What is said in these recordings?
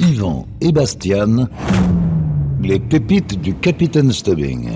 Yvan et Bastian, les pépites du Capitaine Stubbing.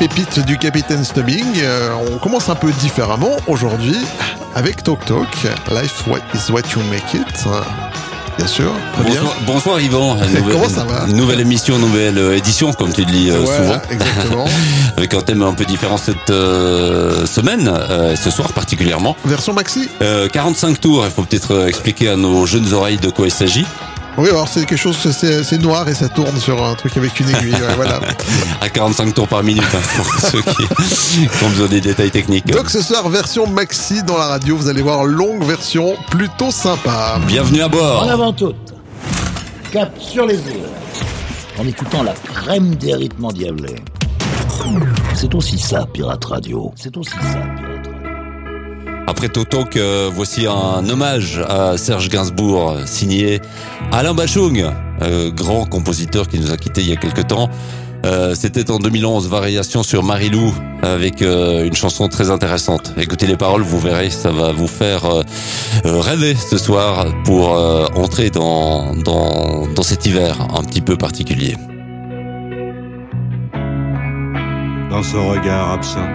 Pépites du Capitaine Stubbing. Euh, on commence un peu différemment aujourd'hui avec Talk Talk. Life is what you make it. Bien sûr. bonsoir, bonsoir, Yvan. Nouvelle, Comment ça va Nouvelle émission, nouvelle euh, édition, comme tu le dis euh, souvent. Exactement. avec un thème un peu différent cette semaine, ce soir particulièrement. Version maxi 45 tours. Il faut peut-être expliquer à nos jeunes oreilles de quoi il s'agit. Oui, alors c'est quelque chose, c'est noir et ça tourne sur un truc avec une aiguille. voilà. À 45 tours par minute, hein, pour ceux qui, ont besoin des détails techniques. Donc ce soir, version maxi dans la radio, vous allez voir longue version, plutôt sympa. Bienvenue à bord. En avant toute, cap sur les îles, en écoutant la crème des rythmes endiablés. C'est aussi ça, Pirate Radio. C'est aussi ça, Pirate après Toto, que voici un hommage à Serge Gainsbourg, signé Alain Bachung, euh, grand compositeur qui nous a quittés il y a quelque temps. Euh, c'était en 2011, variation sur Marilou, avec euh, une chanson très intéressante. Écoutez les paroles, vous verrez, ça va vous faire rêver ce soir pour entrer dans, dans, dans cet hiver un petit peu particulier. Dans son regard absent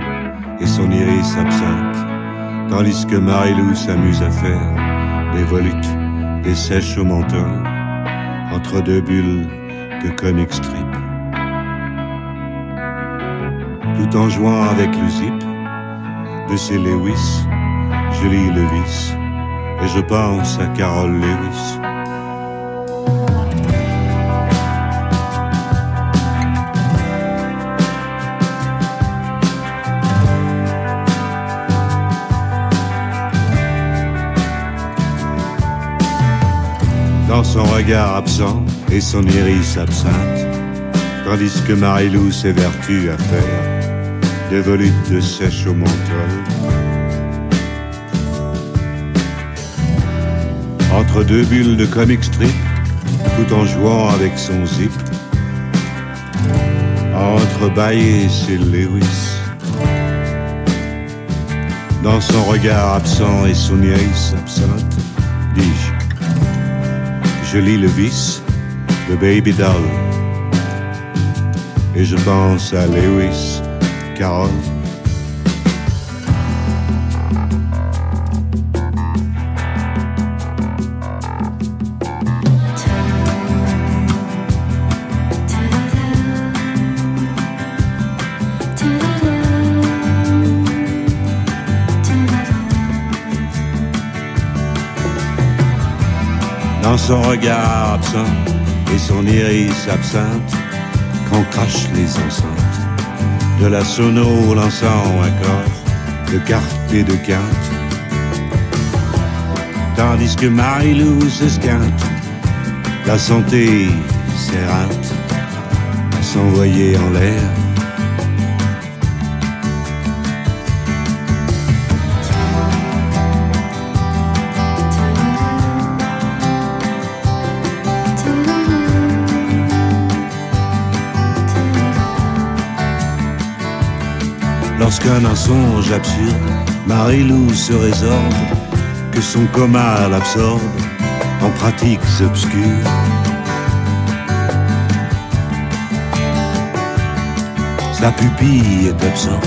et son iris absente tandis que Marilou s'amuse à faire des volutes, des sèches au menthol, entre deux bulles de comic strip. Tout en jouant avec le zip de ses Lewis, je lis le vice et je pense à Carol Lewis. Son regard absent et son iris absinthe, tandis que Marilou s'évertue à faire des volutes de sèche au menthol. Entre deux bulles de comic strip, tout en jouant avec son zip, entre et ses Lewis. Dans son regard absent et son iris absinthe, je lis le vice Baby Doll. Et je pense à Lewis Carroll. Son regard absent et son iris absinthe, quand crache les enceintes de la sono lançant un corps de cartes et de quintes. Tandis que Marie-Lou s'esquinte, la santé s'éreinte, s'envoyer en l'air Lorsqu'un insonge absurde, Marie-Lou se résorbe, que son coma l'absorbe en pratiques obscures. Sa pupille est absente,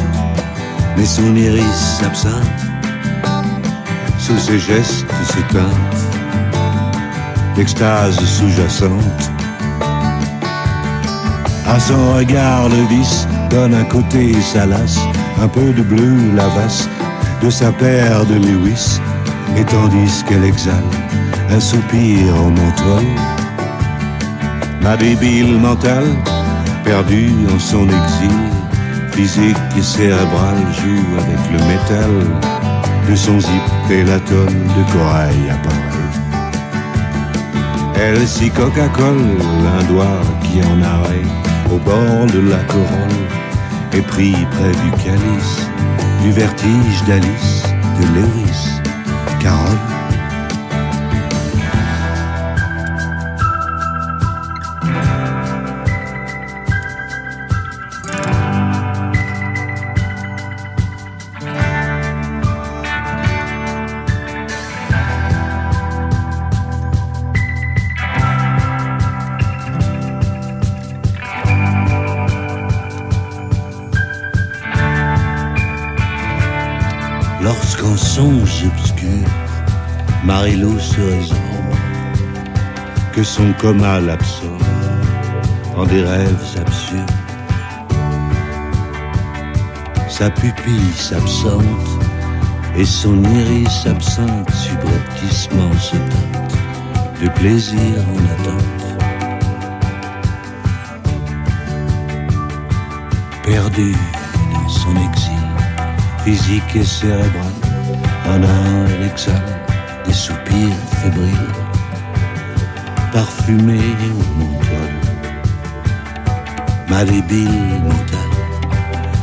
mais son iris absinthe. Sous ses gestes se teinte d'extase sous-jacente. À son regard, le vice donne un côté salace un peu de bleu lavasse de sa paire de Lewis, et tandis qu'elle exhale un soupir en montrant ma débile mentale, perdue en son exil, physique et cérébral, joue avec le métal de son zip et la tonne de corail apparaît. Elle s'y Coca-Cola, un doigt qui en arrête au bord de la corolle et pris près du calice du vertige d'Alice, de Lewis, Carole Marilou se résorbe, que son coma l'absorbe en des rêves absurdes. Sa pupille s'absente et son iris absente subrepticement se teinte de plaisir en attente. Perdu dans son exil physique et cérébral, en un elle exhale des soupirs fébriles, parfumés au menthol. Ma débile mentale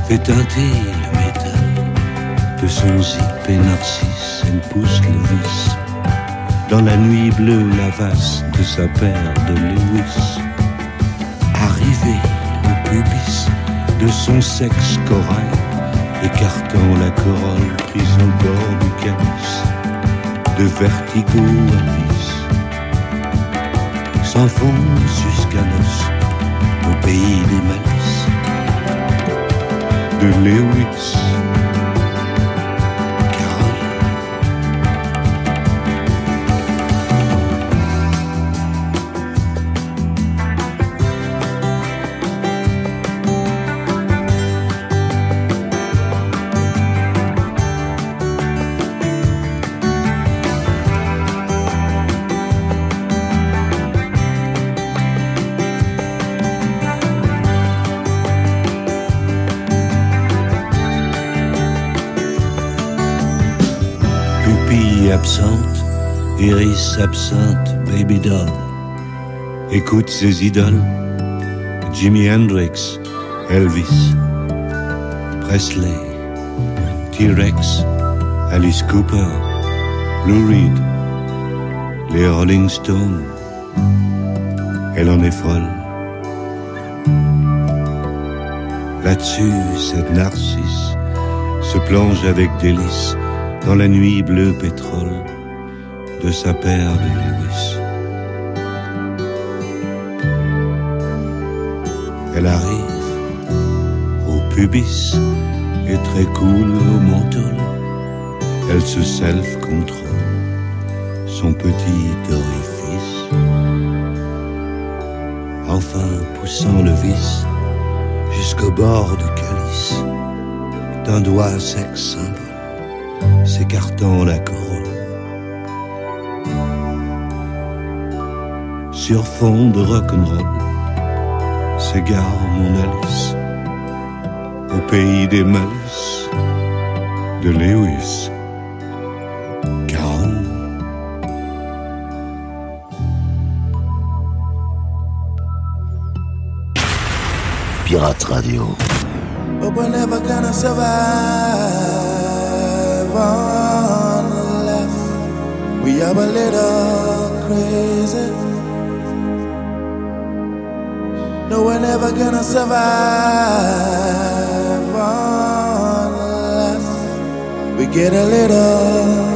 fait teinter le métal de son zip et narcisse, elle pousse le vice. Dans la nuit bleue, la vaste de sa paire de Lewis, arrivé au pubis de son sexe corail, écartant la corolle prise bord du calice, de vertigo abyss, s'enfonce jusqu'à l'os au pays des malices de Lewis. Iris absente, baby doll. Écoute ses idoles, Jimi Hendrix, Elvis, Presley, T-Rex, Alice Cooper, Lou Reed, les Rolling Stones. Elle en est folle. Là-dessus, cette narcisse se plonge avec délice dans la nuit bleu pétrole sa paire de Lewis. Elle arrive au pubis et très cool au menthol. Elle se self-contrôle son petit orifice. Enfin poussant le vis jusqu'au bord du calice d'un doigt sexe symbole s'écartant la corolle. Sur fond de rock'n'roll, s'égare mon Alice au pays des malices de Lewis. Carole. Pirate Radio. But we're never gonna survive unless we are a little crazy. No, we're never gonna survive unless we get a little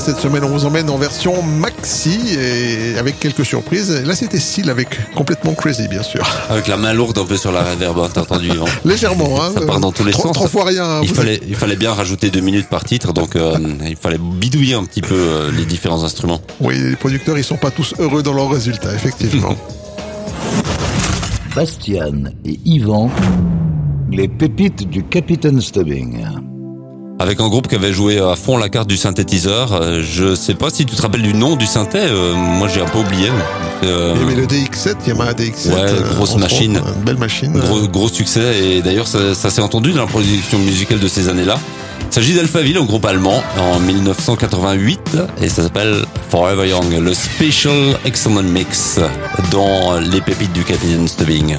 cette semaine on vous emmène en version maxi et avec quelques surprises. Là c'était style avec complètement crazy bien sûr. Avec la main lourde un peu sur la reverb, hein, t'as entendu Yvan Légèrement, hein. Ça part dans tous les Trois- sens. Trois fois rien. Il Vous- fallait, il fallait bien rajouter deux minutes par titre, donc euh, il fallait bidouiller un petit peu euh, les différents instruments. Oui, les producteurs ils sont pas tous heureux dans leurs résultats, effectivement. Bastian et Yvan, les pépites du Capitaine Stubbing. Avec un groupe qui avait joué à fond la carte du synthétiseur. Euh, je sais pas si tu te rappelles du nom du synthé. euh, moi, j'ai un peu oublié. Euh, Il y avait le DX7, Yamaha DX7. Ouais, euh, grosse machine. une belle machine. Gros, gros succès et d'ailleurs ça, ça s'est entendu dans la production musicale de ces années-là. Il s'agit d'Alphaville, un groupe allemand en 1988 et ça s'appelle Forever Young, le Special Excellent Mix dans les pépites du Capitaine Stubbing.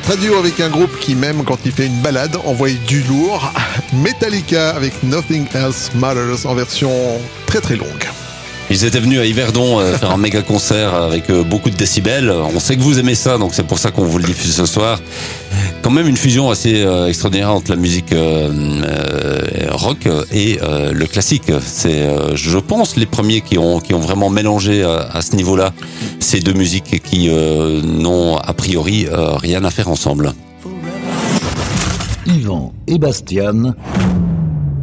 Pirate avec un groupe qui même quand il fait une balade envoie du lourd. Metallica avec Nothing Else Matters en version très très longue. Ils étaient venus à Yverdon euh, faire un méga concert avec euh, beaucoup de décibels. On sait que vous aimez ça, donc c'est pour ça qu'on vous le diffuse ce soir. Quand même une fusion assez euh, extraordinaire entre la musique euh, euh, rock et le classique. C'est, je pense, les premiers qui ont qui ont vraiment mélangé à ce niveau-là ces deux musiques qui n'ont a priori rien à faire ensemble. Yvan et Bastian,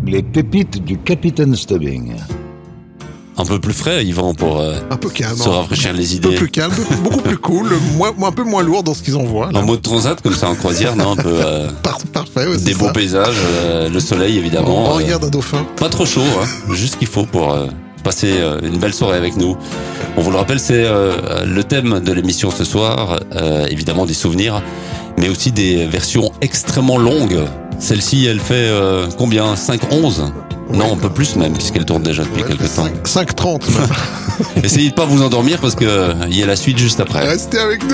les pépites du Capitaine Stubbing. Un peu plus frais, Yvan, pour euh, Un peu calme. se rafraîchir les Un peu idées. plus calme, beaucoup plus cool, moins, un peu moins lourd dans ce qu'ils envoient. En mode transat, comme ça en croisière, non Un peu euh, Par- parfait, ouais, des beaux ça. paysages, euh, le soleil On évidemment. euh, regarde un dauphin. Pas trop chaud, hein, juste ce qu'il faut pour euh, passer euh, une belle soirée avec nous. On vous le rappelle, c'est le thème de l'émission ce soir, évidemment des souvenirs, mais aussi des versions extrêmement longues. Celle-ci, elle fait euh, combien? 5-11 Non, un peu plus même, puisqu'elle tourne déjà depuis Ouais, quelques temps. 5, 5,30 même. Essayez de pas vous endormir parce que euh, il y a la suite juste après. Restez avec nous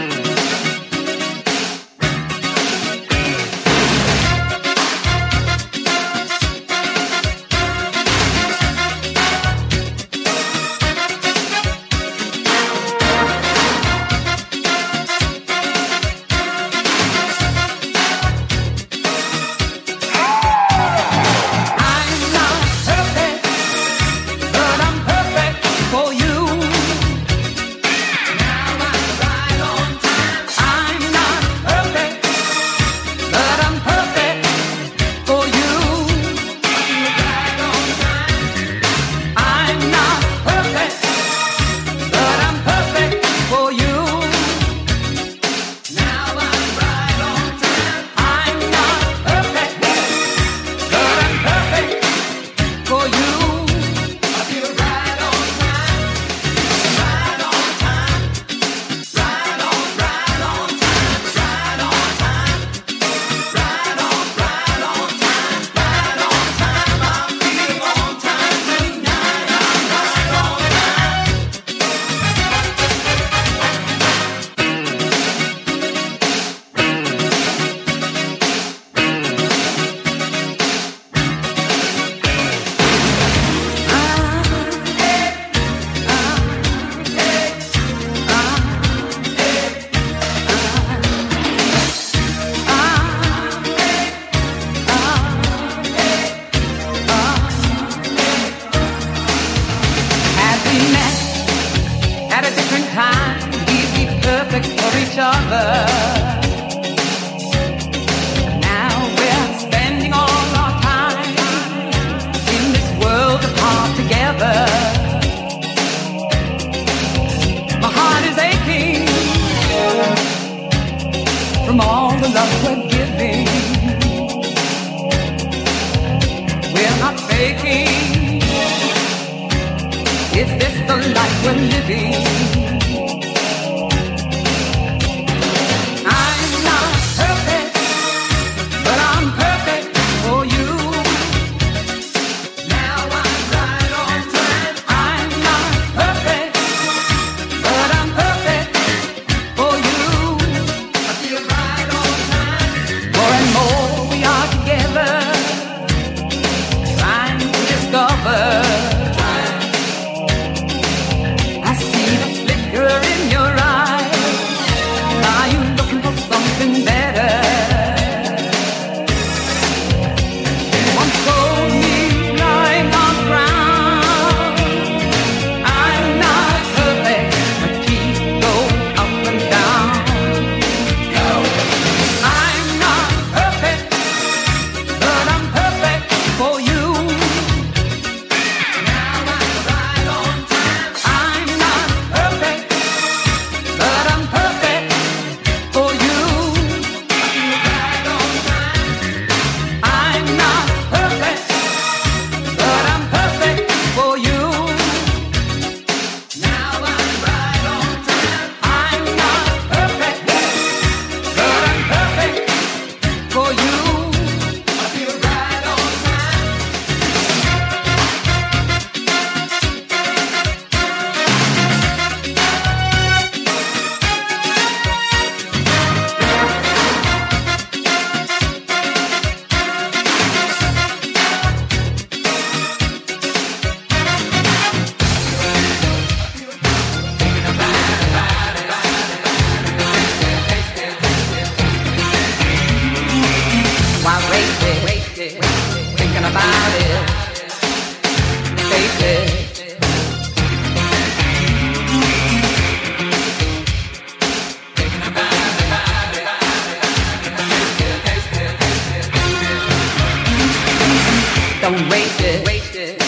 Don't waste it, waste it,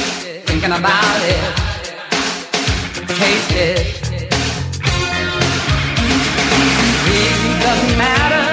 thinking about it. Taste it. It doesn't matter.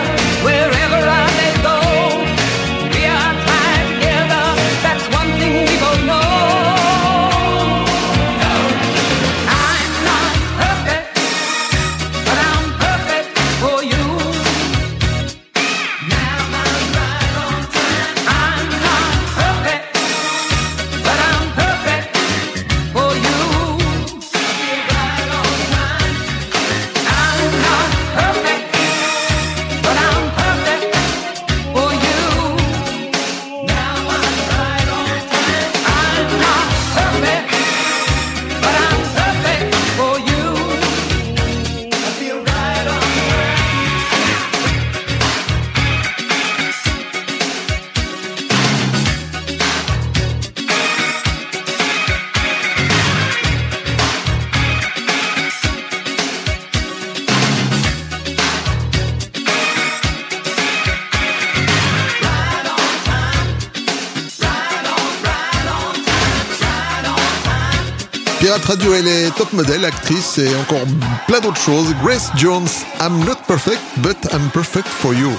Modèle, actrice et encore plein d'autres choses. Grace Jones, I'm not perfect, but I'm perfect for you,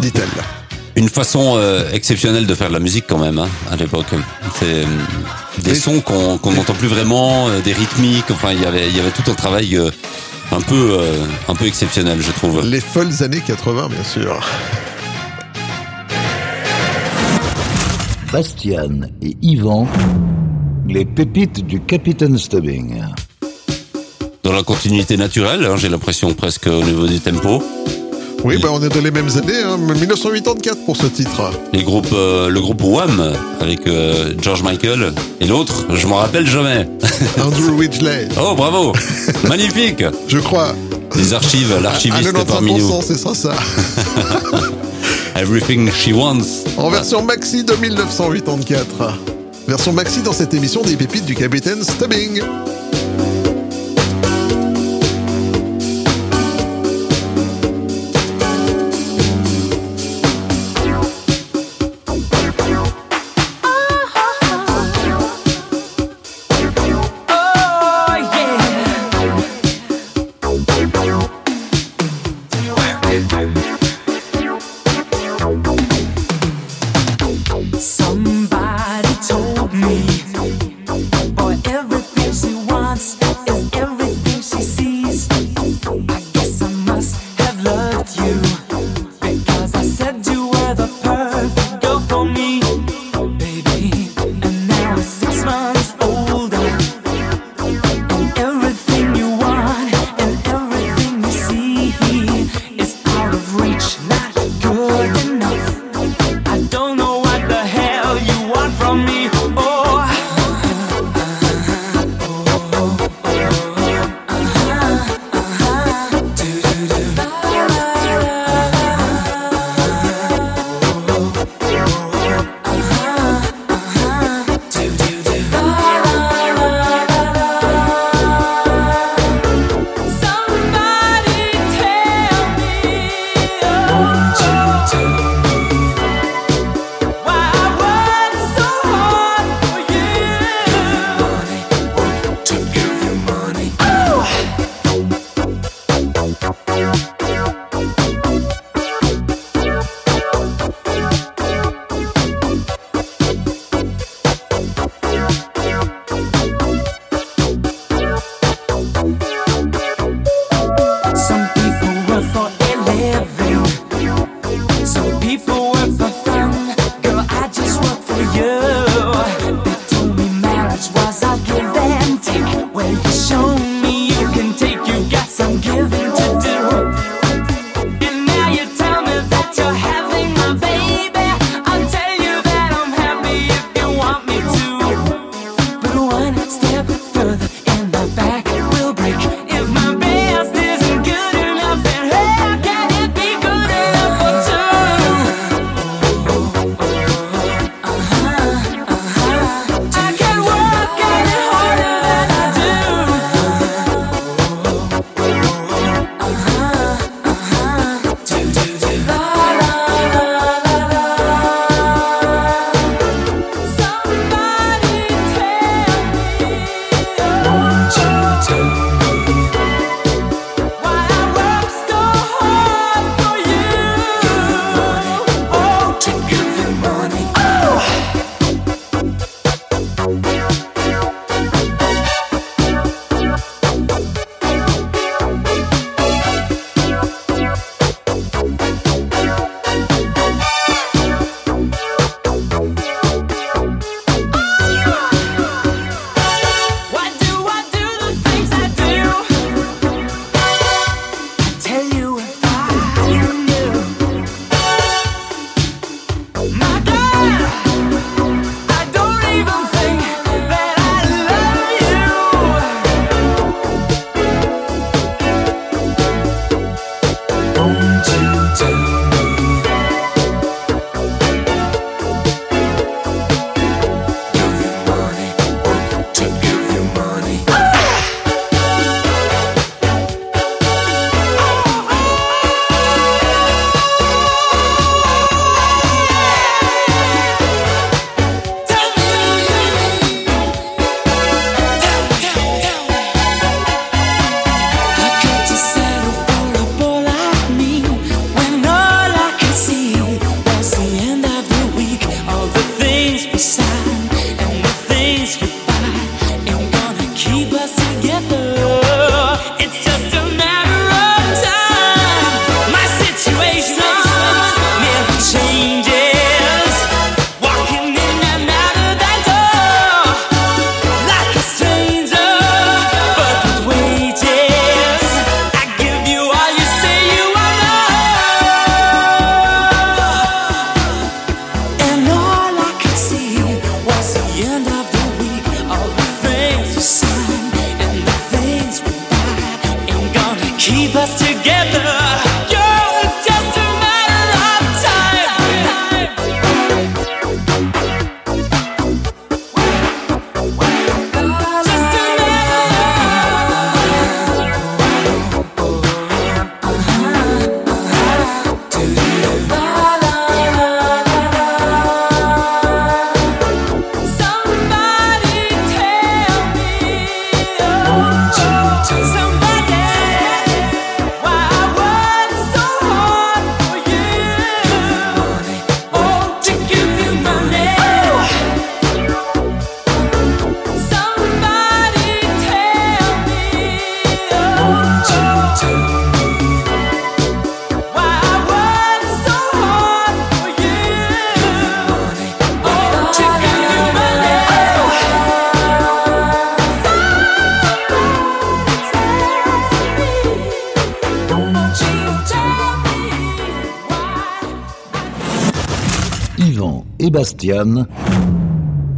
dit-elle. Une façon euh, exceptionnelle de faire de la musique quand même hein, à l'époque. C'est euh, des Et- sons qu'on n'entend plus vraiment, euh, des rythmiques. Enfin, il y avait il y avait tout un travail euh, un peu euh, un peu exceptionnel, je trouve. Les folles années 80, bien sûr. Bastian et Yvan, les pépites du Capitaine Stubbing. Dans la continuité naturelle, hein, j'ai l'impression presque au niveau du tempo. Oui, bah, on est dans les mêmes années, hein, 1984 pour ce titre. Les groupes, euh, le groupe Wham avec euh, George Michael et l'autre, je m'en rappelle jamais. Andrew Ridgeley, Oh bravo, magnifique. je crois. Les archives, l'archiviste parmi 93%, nous. c'est ça, ça. Everything She Wants. En version maxi de 1984. Version maxi dans cette émission des pépites du capitaine Stubbing.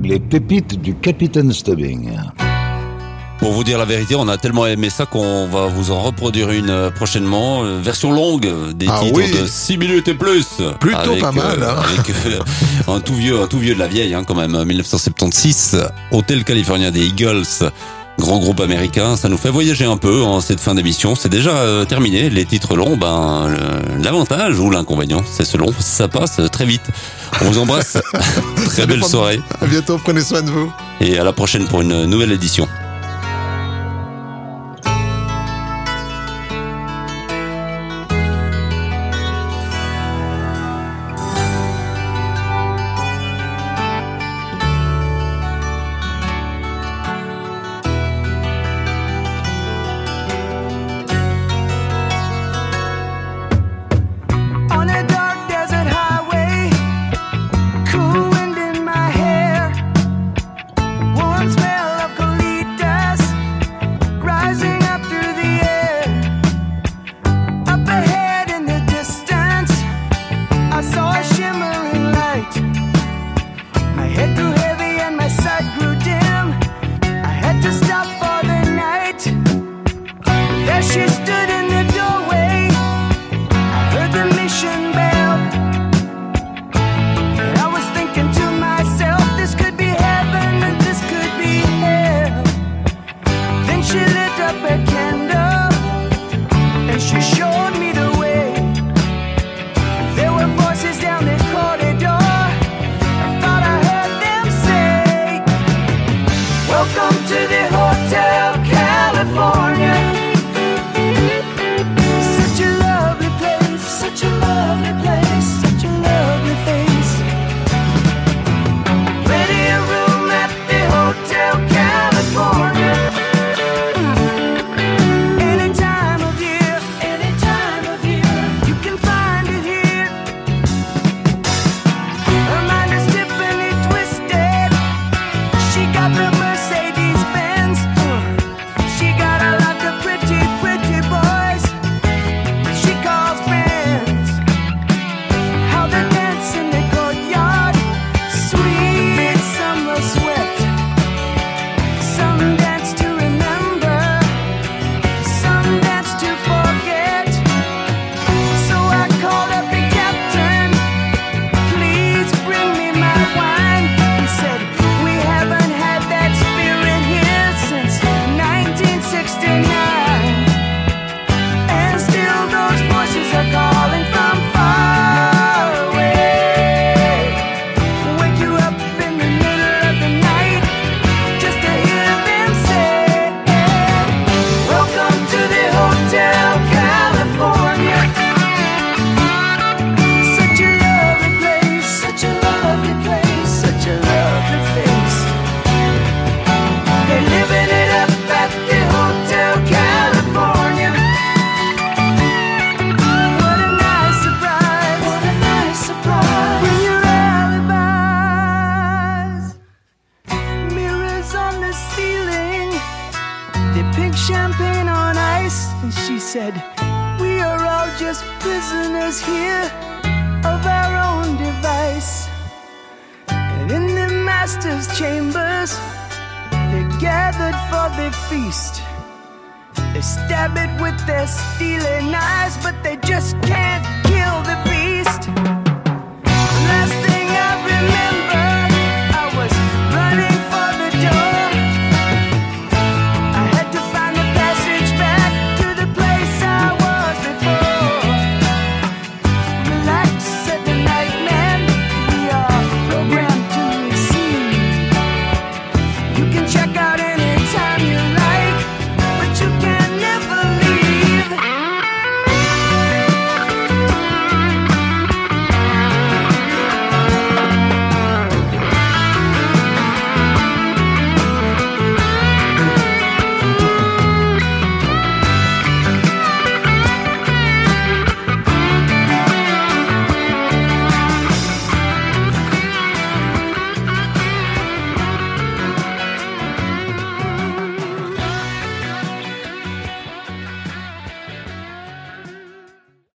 Les pépites du capitaine Stubbing. Pour vous dire la vérité, on a tellement aimé ça qu'on va vous en reproduire une euh, prochainement, euh, version longue des ah titres de 6 minutes et plus. Plutôt pas euh, mal. Hein. Un tout vieux, un tout vieux de la vieille hein, quand même, 1976, Hôtel Californien des Eagles. Grand groupe américain, ça nous fait voyager un peu en cette fin d'émission. C'est déjà euh, terminé. Les titres longs, ben l'avantage ou l'inconvénient, c'est selon. Ça passe très vite. On vous embrasse. très belle soirée. À bientôt. Prenez soin de vous. Et à la prochaine pour une nouvelle édition.